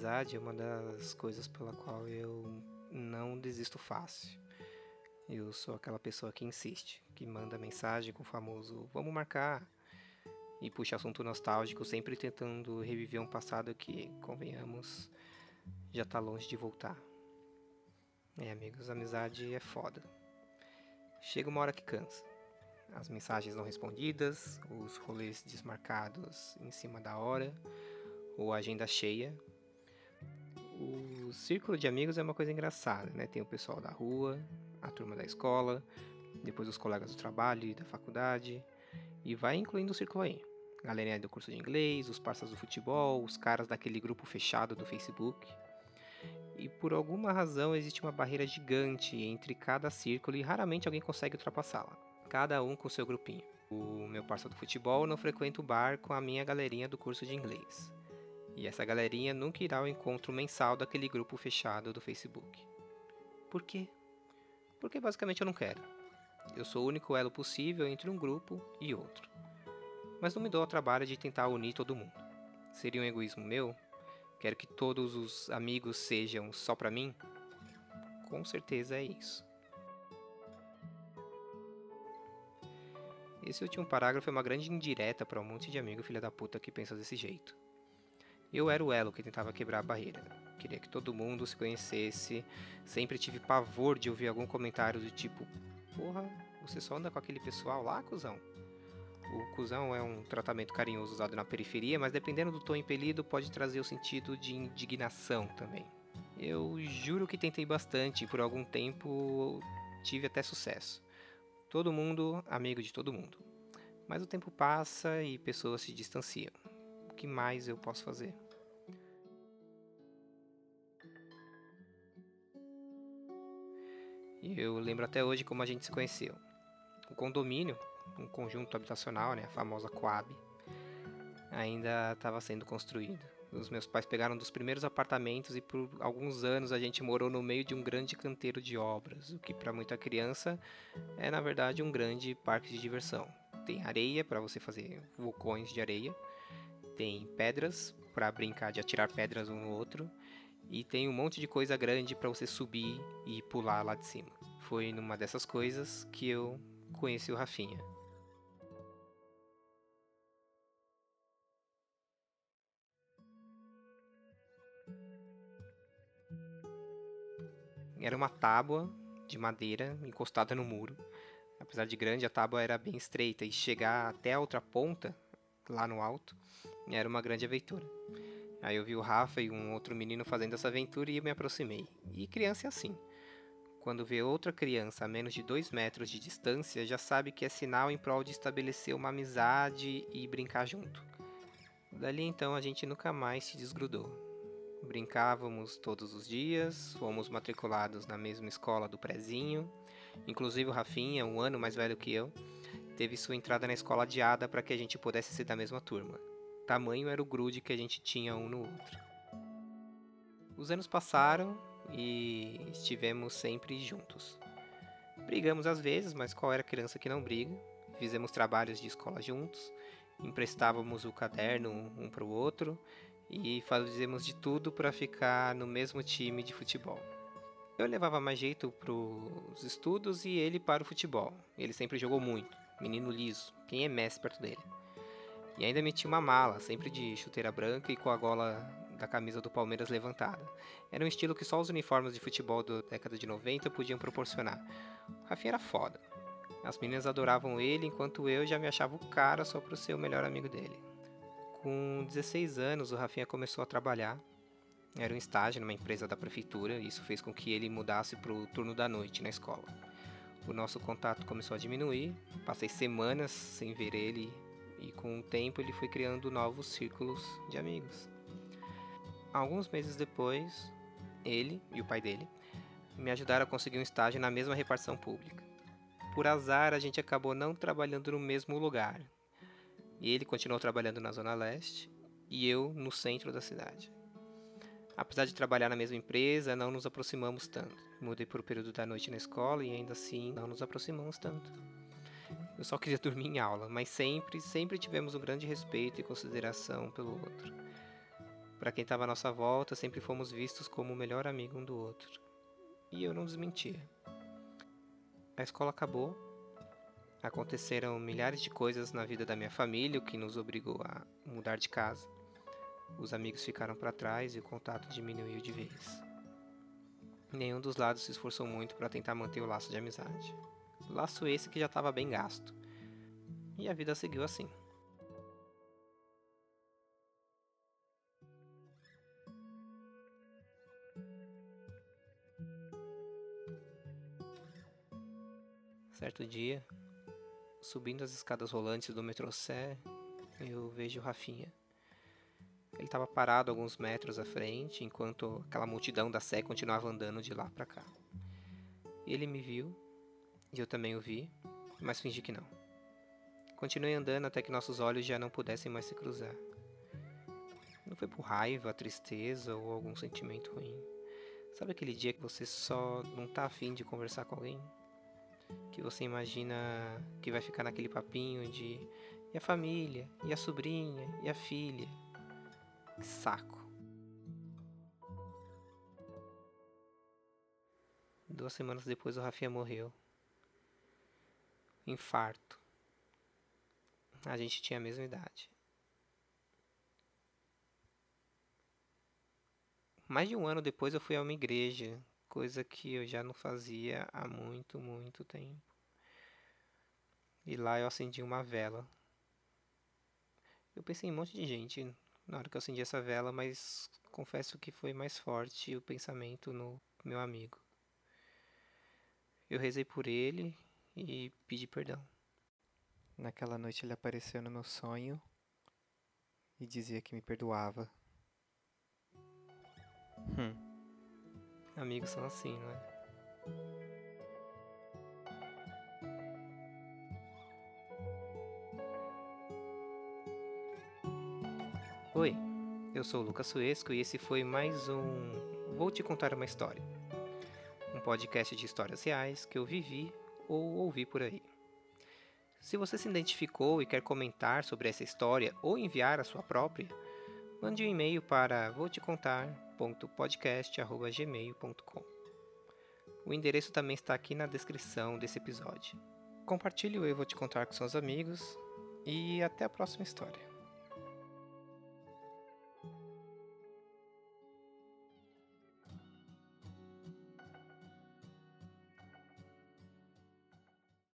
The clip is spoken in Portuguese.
amizade é uma das coisas pela qual eu não desisto fácil. Eu sou aquela pessoa que insiste, que manda mensagem com o famoso vamos marcar e puxa assunto nostálgico, sempre tentando reviver um passado que, convenhamos, já tá longe de voltar. É, amigos, amizade é foda. Chega uma hora que cansa. As mensagens não respondidas, os rolês desmarcados em cima da hora, ou agenda cheia. O círculo de amigos é uma coisa engraçada, né? Tem o pessoal da rua, a turma da escola, depois os colegas do trabalho e da faculdade, e vai incluindo o círculo aí. Galerinha do curso de inglês, os parceiros do futebol, os caras daquele grupo fechado do Facebook. E por alguma razão existe uma barreira gigante entre cada círculo e raramente alguém consegue ultrapassá-la. Cada um com seu grupinho. O meu parceiro do futebol não frequenta o bar com a minha galerinha do curso de inglês. E essa galerinha nunca irá ao encontro mensal daquele grupo fechado do Facebook. Por quê? Porque basicamente eu não quero. Eu sou o único elo possível entre um grupo e outro. Mas não me dou ao trabalho de tentar unir todo mundo. Seria um egoísmo meu? Quero que todos os amigos sejam só para mim? Com certeza é isso. Esse último parágrafo é uma grande indireta para um monte de amigo filha da puta que pensa desse jeito. Eu era o elo que tentava quebrar a barreira. Queria que todo mundo se conhecesse. Sempre tive pavor de ouvir algum comentário do tipo: Porra, você só anda com aquele pessoal lá, cuzão? O cuzão é um tratamento carinhoso usado na periferia, mas dependendo do tom impelido, pode trazer o sentido de indignação também. Eu juro que tentei bastante e por algum tempo tive até sucesso. Todo mundo amigo de todo mundo. Mas o tempo passa e pessoas se distanciam que mais eu posso fazer? Eu lembro até hoje como a gente se conheceu. O condomínio, um conjunto habitacional, né, a famosa Coab, ainda estava sendo construído. Os meus pais pegaram um dos primeiros apartamentos e por alguns anos a gente morou no meio de um grande canteiro de obras, o que para muita criança é na verdade um grande parque de diversão. Tem areia para você fazer vulcões de areia, tem pedras para brincar de atirar pedras um no outro e tem um monte de coisa grande para você subir e pular lá de cima. Foi numa dessas coisas que eu conheci o Rafinha. Era uma tábua de madeira encostada no muro. Apesar de grande, a tábua era bem estreita e chegar até a outra ponta lá no alto, era uma grande aventura. Aí eu vi o Rafa e um outro menino fazendo essa aventura e eu me aproximei. E criança é assim. Quando vê outra criança a menos de dois metros de distância, já sabe que é sinal em prol de estabelecer uma amizade e brincar junto. Dali então a gente nunca mais se desgrudou. Brincávamos todos os dias, fomos matriculados na mesma escola do prezinho. Inclusive o Rafinha, um ano mais velho que eu, teve sua entrada na escola adiada para que a gente pudesse ser da mesma turma. Tamanho era o grude que a gente tinha um no outro. Os anos passaram e estivemos sempre juntos. Brigamos às vezes, mas qual era a criança que não briga? Fizemos trabalhos de escola juntos, emprestávamos o caderno um para o outro e fazíamos de tudo para ficar no mesmo time de futebol. Eu levava mais jeito para os estudos e ele para o futebol. Ele sempre jogou muito menino liso, quem é mestre perto dele. E ainda metia uma mala, sempre de chuteira branca e com a gola da camisa do Palmeiras levantada. Era um estilo que só os uniformes de futebol da década de 90 podiam proporcionar. O Rafinha era foda. As meninas adoravam ele, enquanto eu já me achava o cara só por ser o melhor amigo dele. Com 16 anos, o Rafinha começou a trabalhar. Era um estágio numa empresa da prefeitura, e isso fez com que ele mudasse para o turno da noite na escola o nosso contato começou a diminuir. Passei semanas sem ver ele e com o tempo ele foi criando novos círculos de amigos. Alguns meses depois, ele e o pai dele me ajudaram a conseguir um estágio na mesma repartição pública. Por azar, a gente acabou não trabalhando no mesmo lugar. E ele continuou trabalhando na zona leste e eu no centro da cidade. Apesar de trabalhar na mesma empresa, não nos aproximamos tanto. Mudei por um período da noite na escola e ainda assim não nos aproximamos tanto. Eu só queria dormir em aula, mas sempre, sempre tivemos um grande respeito e consideração pelo outro. Para quem estava à nossa volta, sempre fomos vistos como o melhor amigo um do outro. E eu não desmentia. A escola acabou. Aconteceram milhares de coisas na vida da minha família, o que nos obrigou a mudar de casa. Os amigos ficaram para trás e o contato diminuiu de vez. Nenhum dos lados se esforçou muito para tentar manter o laço de amizade. Laço esse que já estava bem gasto. E a vida seguiu assim. Certo dia, subindo as escadas rolantes do metrô Sé, eu vejo Rafinha. Ele estava parado alguns metros à frente, enquanto aquela multidão da Sé continuava andando de lá para cá. Ele me viu, e eu também o vi, mas fingi que não. Continuei andando até que nossos olhos já não pudessem mais se cruzar. Não foi por raiva, tristeza ou algum sentimento ruim. Sabe aquele dia que você só não tá afim de conversar com alguém? que você imagina que vai ficar naquele papinho de e a família, e a sobrinha, e a filha. Que saco. Duas semanas depois o Rafinha morreu. Infarto. A gente tinha a mesma idade. Mais de um ano depois eu fui a uma igreja coisa que eu já não fazia há muito, muito tempo. E lá eu acendi uma vela. Eu pensei em um monte de gente na hora que eu acendi essa vela, mas confesso que foi mais forte o pensamento no meu amigo. Eu rezei por ele e pedi perdão. Naquela noite ele apareceu no meu sonho e dizia que me perdoava. Hum. Amigos são assim, não é? Oi, eu sou o Lucas Suesco e esse foi mais um Vou Te Contar Uma História. Um podcast de histórias reais que eu vivi ou ouvi por aí. Se você se identificou e quer comentar sobre essa história ou enviar a sua própria, mande um e-mail para vou te contar podcast.gmail.com. O endereço também está aqui na descrição desse episódio. Compartilhe o Eu Vou Te Contar com seus amigos e até a próxima história.